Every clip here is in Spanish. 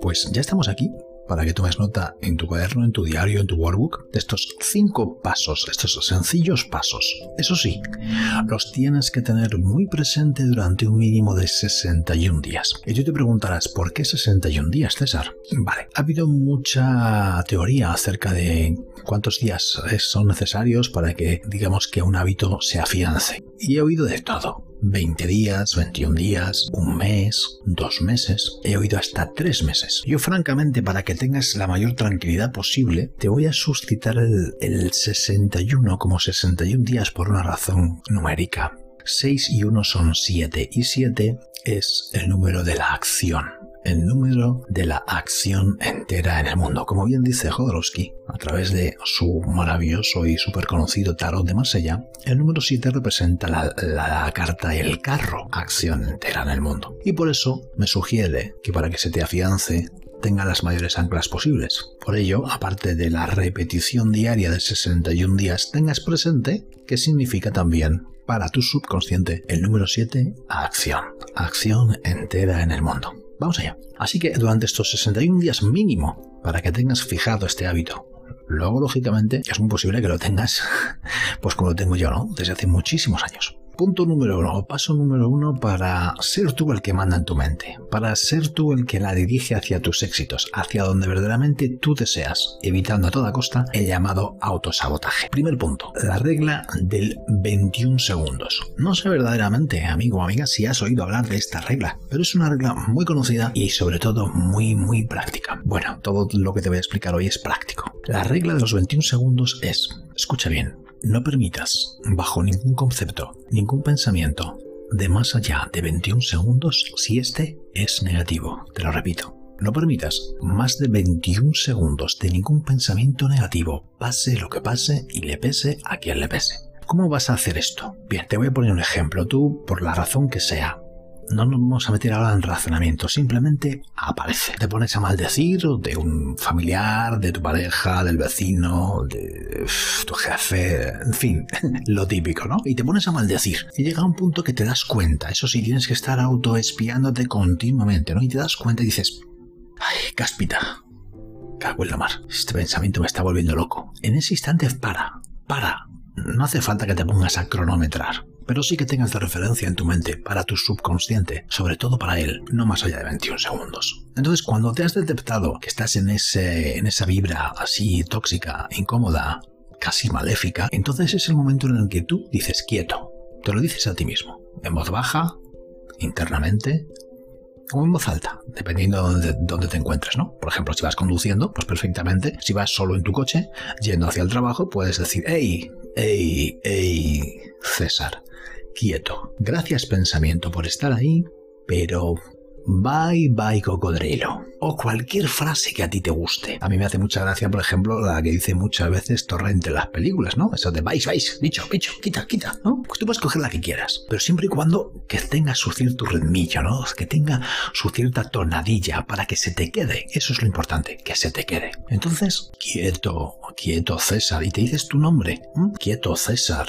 Pues ya estamos aquí para que tomes nota en tu cuaderno, en tu diario, en tu workbook, de estos cinco pasos, estos sencillos pasos. Eso sí, los tienes que tener muy presente durante un mínimo de 61 días. Y tú te preguntarás, ¿por qué 61 días, César? Vale, ha habido mucha teoría acerca de cuántos días son necesarios para que, digamos, que un hábito se afiance. Y he oído de todo. 20 días, 21 días, un mes, dos meses, he oído hasta tres meses. Yo francamente, para que tengas la mayor tranquilidad posible, te voy a suscitar el, el 61 como 61 días por una razón numérica. 6 y 1 son 7 y 7 es el número de la acción el número de la acción entera en el mundo. Como bien dice Jodorowsky, a través de su maravilloso y súper conocido tarot de Marsella, el número 7 representa la, la, carta El carro, acción entera en el mundo. Y por eso me sugiere que para que se te afiance tenga las mayores anclas posibles. Por ello, aparte de la repetición diaria de 61 días, tengas presente que significa también para tu subconsciente el número 7, acción. Acción entera en el mundo. Vamos allá. Así que durante estos 61 días mínimo, para que tengas fijado este hábito, luego lógicamente es muy posible que lo tengas, pues como lo tengo yo, ¿no? Desde hace muchísimos años. Punto número uno, paso número uno para ser tú el que manda en tu mente, para ser tú el que la dirige hacia tus éxitos, hacia donde verdaderamente tú deseas, evitando a toda costa el llamado autosabotaje. Primer punto, la regla del 21 segundos. No sé verdaderamente, amigo o amiga, si has oído hablar de esta regla, pero es una regla muy conocida y sobre todo muy, muy práctica. Bueno, todo lo que te voy a explicar hoy es práctico. La regla de los 21 segundos es, escucha bien, no permitas, bajo ningún concepto, ningún pensamiento, de más allá de 21 segundos si este es negativo. Te lo repito. No permitas más de 21 segundos de ningún pensamiento negativo, pase lo que pase y le pese a quien le pese. ¿Cómo vas a hacer esto? Bien, te voy a poner un ejemplo. Tú, por la razón que sea, no nos vamos a meter ahora en razonamiento, simplemente aparece. Te pones a maldecir de un familiar, de tu pareja, del vecino, de tu jefe, en fin, lo típico, ¿no? Y te pones a maldecir. Y llega un punto que te das cuenta, eso sí, tienes que estar autoespiándote continuamente, ¿no? Y te das cuenta y dices, ay, cáspita, cago la mar, este pensamiento me está volviendo loco. En ese instante para, para. No hace falta que te pongas a cronometrar pero sí que tengas de referencia en tu mente para tu subconsciente, sobre todo para él, no más allá de 21 segundos. Entonces, cuando te has detectado que estás en, ese, en esa vibra así tóxica, incómoda, casi maléfica, entonces es el momento en el que tú dices quieto, te lo dices a ti mismo, en voz baja, internamente, o en voz alta, dependiendo de dónde te encuentres, ¿no? Por ejemplo, si vas conduciendo, pues perfectamente, si vas solo en tu coche, yendo hacia el trabajo, puedes decir, hey, hey, hey, César, quieto. Gracias pensamiento por estar ahí, pero Bye bye cocodrilo. O cualquier frase que a ti te guste. A mí me hace mucha gracia, por ejemplo, la que dice muchas veces Torrente en las películas, ¿no? Eso de vais, vais, bicho, bicho, quita, quita. Pues tú puedes coger la que quieras. Pero siempre y cuando que tenga su cierto ritmillo, ¿no? Que tenga su cierta tonadilla para que se te quede. Eso es lo importante, que se te quede. Entonces, quieto, quieto César. Y te dices tu nombre. Quieto César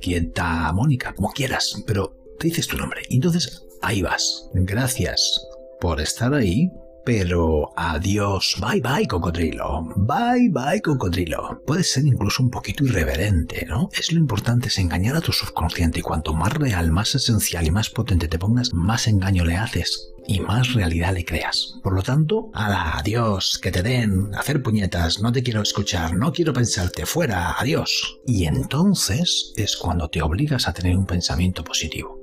quieta Mónica, como quieras, pero te dices tu nombre. Y entonces ahí vas. Gracias por estar ahí, pero adiós, bye bye cocodrilo, bye bye cocodrilo. Puede ser incluso un poquito irreverente, ¿no? Es lo importante es engañar a tu subconsciente y cuanto más real, más esencial y más potente te pongas, más engaño le haces y más realidad le creas. Por lo tanto, adiós, que te den, hacer puñetas, no te quiero escuchar, no quiero pensarte, fuera, adiós. Y entonces es cuando te obligas a tener un pensamiento positivo.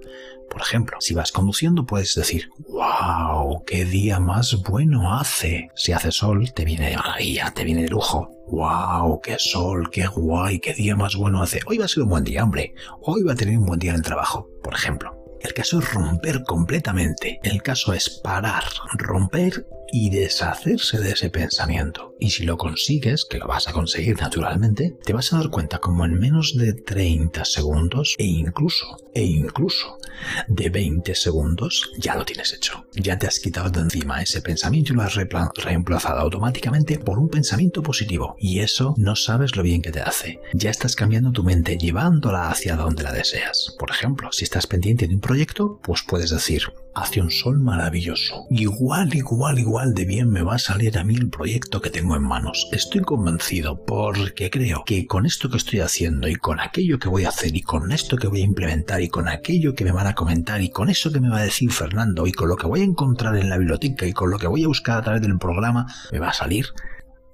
Por ejemplo, si vas conduciendo puedes decir, wow, qué día más bueno hace. Si hace sol, te viene de maravilla, te viene de lujo. ¡Wow! ¡Qué sol! ¡Qué guay! ¡Qué día más bueno hace! Hoy va a ser un buen día, hombre. Hoy va a tener un buen día en el trabajo, por ejemplo. El caso es romper completamente. El caso es parar, romper y deshacerse de ese pensamiento. Y si lo consigues, que lo vas a conseguir naturalmente, te vas a dar cuenta como en menos de 30 segundos e incluso, e incluso de 20 segundos, ya lo tienes hecho. Ya te has quitado de encima ese pensamiento y lo has reemplazado automáticamente por un pensamiento positivo. Y eso no sabes lo bien que te hace. Ya estás cambiando tu mente, llevándola hacia donde la deseas. Por ejemplo, si estás pendiente de un proyecto, pues puedes decir, hace un sol maravilloso. Igual, igual, igual de bien me va a salir a mí el proyecto que tengo en manos. Estoy convencido porque creo que con esto que estoy haciendo y con aquello que voy a hacer y con esto que voy a implementar y con aquello que me van a comentar y con eso que me va a decir Fernando y con lo que voy a encontrar en la biblioteca y con lo que voy a buscar a través del programa, me va a salir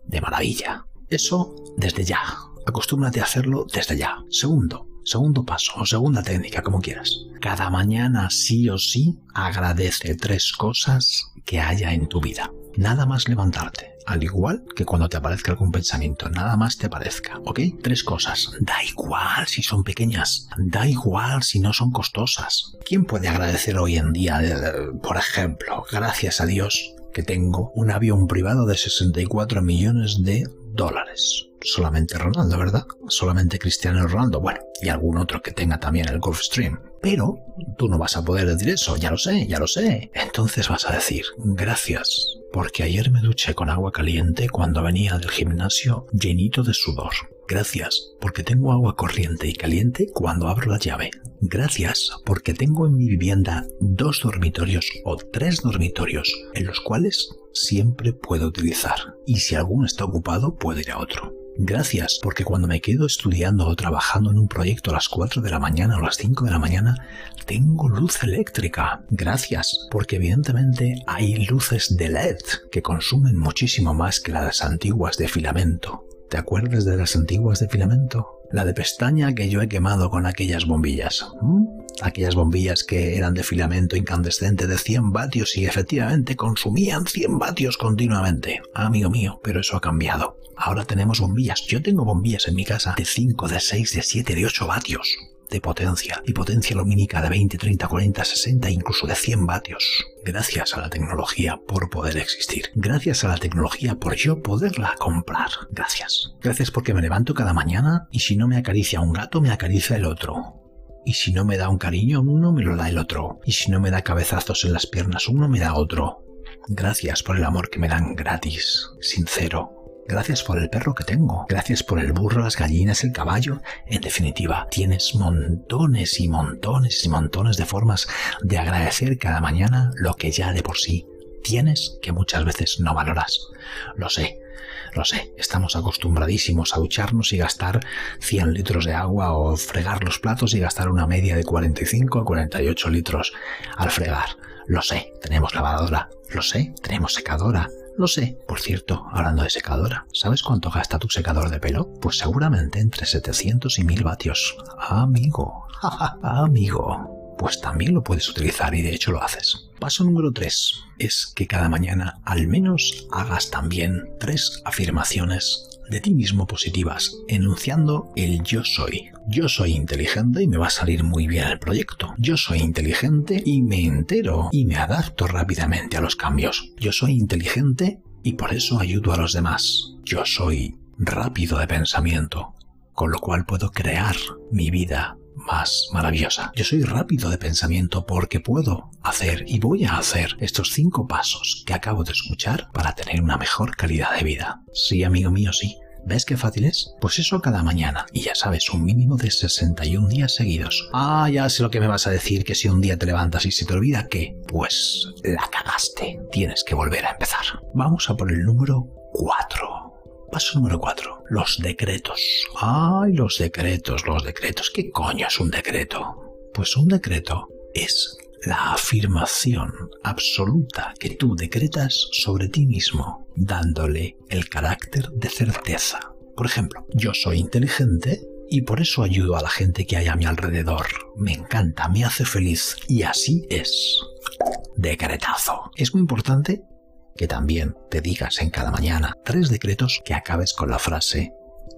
de maravilla. Eso desde ya. Acostúmbrate a hacerlo desde ya. Segundo, segundo paso o segunda técnica, como quieras. Cada mañana sí o sí agradece tres cosas que haya en tu vida. Nada más levantarte, al igual que cuando te aparezca algún pensamiento, nada más te aparezca, ¿ok? Tres cosas. Da igual si son pequeñas, da igual si no son costosas. ¿Quién puede agradecer hoy en día, eh, por ejemplo, gracias a Dios, que tengo un avión privado de 64 millones de dólares? Solamente Ronaldo, ¿verdad? Solamente Cristiano Ronaldo, bueno, y algún otro que tenga también el Gulfstream. Pero tú no vas a poder decir eso, ya lo sé, ya lo sé. Entonces vas a decir, gracias, porque ayer me duché con agua caliente cuando venía del gimnasio llenito de sudor. Gracias, porque tengo agua corriente y caliente cuando abro la llave. Gracias, porque tengo en mi vivienda dos dormitorios o tres dormitorios, en los cuales siempre puedo utilizar. Y si alguno está ocupado, puedo ir a otro. Gracias, porque cuando me quedo estudiando o trabajando en un proyecto a las 4 de la mañana o las 5 de la mañana, tengo luz eléctrica. Gracias, porque evidentemente hay luces de LED que consumen muchísimo más que las antiguas de filamento. ¿Te acuerdas de las antiguas de filamento? La de pestaña que yo he quemado con aquellas bombillas. Aquellas bombillas que eran de filamento incandescente de 100 vatios y efectivamente consumían 100 vatios continuamente. Amigo mío, pero eso ha cambiado. Ahora tenemos bombillas. Yo tengo bombillas en mi casa de 5, de 6, de 7, de 8 vatios de potencia y potencia lumínica de 20, 30, 40, 60, incluso de 100 vatios. Gracias a la tecnología por poder existir. Gracias a la tecnología por yo poderla comprar. Gracias. Gracias porque me levanto cada mañana y si no me acaricia un gato, me acaricia el otro. Y si no me da un cariño uno, me lo da el otro. Y si no me da cabezazos en las piernas uno, me da otro. Gracias por el amor que me dan gratis, sincero, Gracias por el perro que tengo. Gracias por el burro, las gallinas, el caballo. En definitiva, tienes montones y montones y montones de formas de agradecer cada mañana lo que ya de por sí tienes que muchas veces no valoras. Lo sé, lo sé, estamos acostumbradísimos a ducharnos y gastar 100 litros de agua o fregar los platos y gastar una media de 45 a 48 litros al fregar. Lo sé, tenemos lavadora. Lo sé, tenemos secadora. Lo sé. Por cierto, hablando de secadora, ¿sabes cuánto gasta tu secador de pelo? Pues seguramente entre 700 y 1000 vatios. Amigo, amigo. Pues también lo puedes utilizar y de hecho lo haces. Paso número 3 es que cada mañana al menos hagas también tres afirmaciones de ti mismo positivas, enunciando el yo soy. Yo soy inteligente y me va a salir muy bien el proyecto. Yo soy inteligente y me entero y me adapto rápidamente a los cambios. Yo soy inteligente y por eso ayudo a los demás. Yo soy rápido de pensamiento, con lo cual puedo crear mi vida más maravillosa. Yo soy rápido de pensamiento porque puedo hacer y voy a hacer estos cinco pasos que acabo de escuchar para tener una mejor calidad de vida. Sí, amigo mío, sí. ¿Ves qué fácil es? Pues eso cada mañana. Y ya sabes, un mínimo de 61 días seguidos. Ah, ya sé lo que me vas a decir, que si un día te levantas y se te olvida que, pues la cagaste. Tienes que volver a empezar. Vamos a por el número 4. Paso número 4. Los decretos. Ay, los decretos, los decretos. ¿Qué coño es un decreto? Pues un decreto es la afirmación absoluta que tú decretas sobre ti mismo, dándole el carácter de certeza. Por ejemplo, yo soy inteligente y por eso ayudo a la gente que hay a mi alrededor. Me encanta, me hace feliz y así es. Decretazo. Es muy importante que también te digas en cada mañana tres decretos que acabes con la frase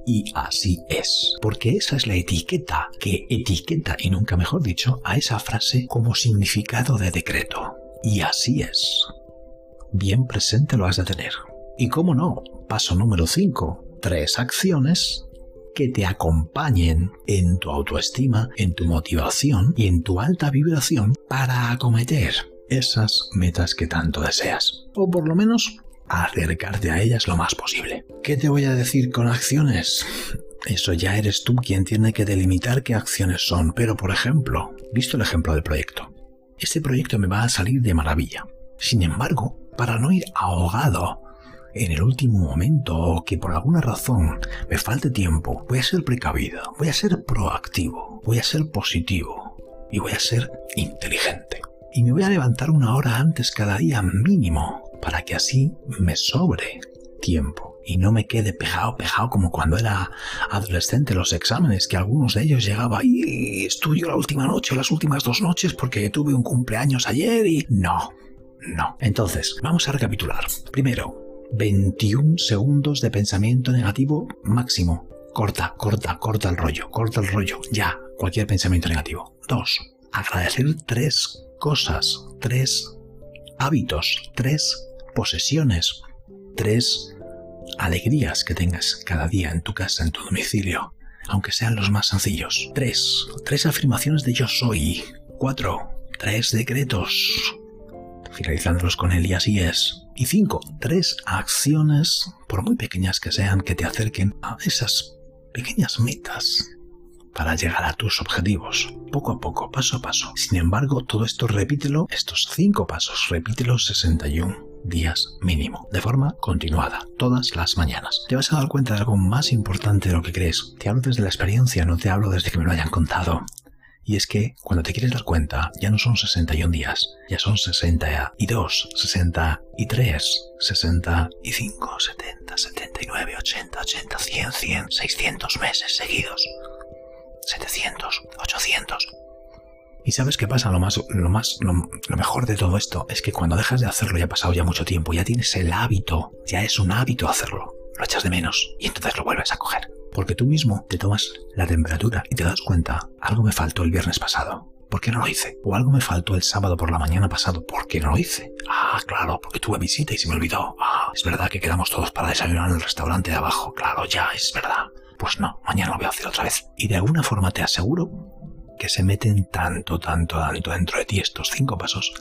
y así es. Porque esa es la etiqueta que etiqueta, y nunca mejor dicho, a esa frase como significado de decreto. Y así es. Bien presente lo has de tener. Y cómo no, paso número 5. Tres acciones que te acompañen en tu autoestima, en tu motivación y en tu alta vibración para acometer esas metas que tanto deseas. O por lo menos acercarte a ellas lo más posible. ¿Qué te voy a decir con acciones? Eso ya eres tú quien tiene que delimitar qué acciones son, pero por ejemplo, visto el ejemplo del proyecto, este proyecto me va a salir de maravilla. Sin embargo, para no ir ahogado en el último momento o que por alguna razón me falte tiempo, voy a ser precavido, voy a ser proactivo, voy a ser positivo y voy a ser inteligente. Y me voy a levantar una hora antes cada día mínimo para que así me sobre tiempo y no me quede pejado, pejado como cuando era adolescente los exámenes, que algunos de ellos llegaba y estudio la última noche o las últimas dos noches porque tuve un cumpleaños ayer y no, no. Entonces, vamos a recapitular. Primero, 21 segundos de pensamiento negativo máximo. Corta, corta, corta el rollo, corta el rollo, ya, cualquier pensamiento negativo. Dos, agradecer tres cosas, tres hábitos, tres posesiones, tres alegrías que tengas cada día en tu casa, en tu domicilio, aunque sean los más sencillos. Tres, tres afirmaciones de yo soy. Cuatro, tres decretos, finalizándolos con él y así es. Y cinco, tres acciones, por muy pequeñas que sean, que te acerquen a esas pequeñas metas para llegar a tus objetivos, poco a poco, paso a paso. Sin embargo, todo esto repítelo, estos cinco pasos, repítelos 61 días mínimo, de forma continuada, todas las mañanas. Te vas a dar cuenta de algo más importante de lo que crees. Te hablo desde la experiencia, no te hablo desde que me lo hayan contado. Y es que cuando te quieres dar cuenta, ya no son 61 días, ya son 62, 63, 65, 70, 79, 80, 80, 100, 100, 600 meses seguidos. 700, 800. Y sabes qué pasa, lo más, lo más, lo, mejor de todo esto es que cuando dejas de hacerlo ya ha pasado ya mucho tiempo, ya tienes el hábito, ya es un hábito hacerlo, lo echas de menos y entonces lo vuelves a coger. Porque tú mismo te tomas la temperatura y te das cuenta, algo me faltó el viernes pasado, ¿por qué no lo hice? O algo me faltó el sábado por la mañana pasado, ¿por qué no lo hice? Ah, claro, porque tuve visita y se me olvidó. Ah, es verdad que quedamos todos para desayunar en el restaurante de abajo, claro, ya, es verdad. Pues no, mañana lo voy a hacer otra vez. Y de alguna forma te aseguro que se meten tanto, tanto, tanto dentro de ti estos cinco pasos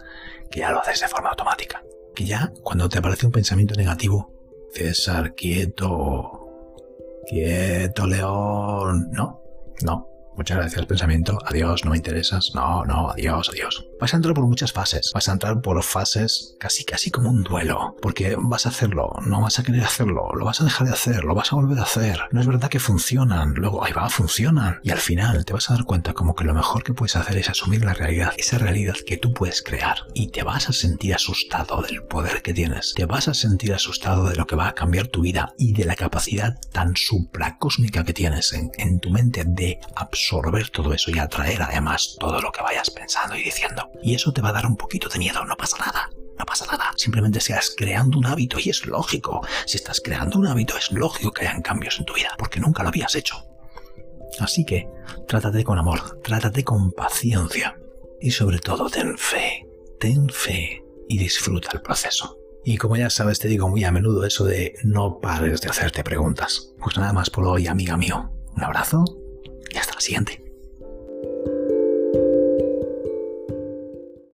que ya lo haces de forma automática. Que ya cuando te aparece un pensamiento negativo, César, quieto, quieto, León, no, no, Muchas gracias, pensamiento. Adiós, no me interesas. No, no, adiós, adiós. Vas a entrar por muchas fases. Vas a entrar por fases casi, casi como un duelo. Porque vas a hacerlo, no vas a querer hacerlo, lo vas a dejar de hacer, lo vas a volver a hacer. No es verdad que funcionan. Luego, ahí va, funcionan. Y al final te vas a dar cuenta como que lo mejor que puedes hacer es asumir la realidad, esa realidad que tú puedes crear. Y te vas a sentir asustado del poder que tienes. Te vas a sentir asustado de lo que va a cambiar tu vida y de la capacidad tan supracósmica que tienes en, tu mente de absorber todo eso y atraer además todo lo que vayas pensando y diciendo. Y eso te va a dar un poquito de miedo, no pasa nada. No pasa nada, simplemente seas creando un hábito y es lógico. Si estás creando un hábito es lógico que hayan cambios en tu vida, porque nunca lo habías hecho. Así que trátate con amor, trátate con paciencia y sobre todo ten fe, ten fe y disfruta el proceso. Y como ya sabes, te digo muy a menudo eso de no pares de hacerte preguntas. Pues nada más por hoy, amiga mío. Un abrazo y hasta la siguiente.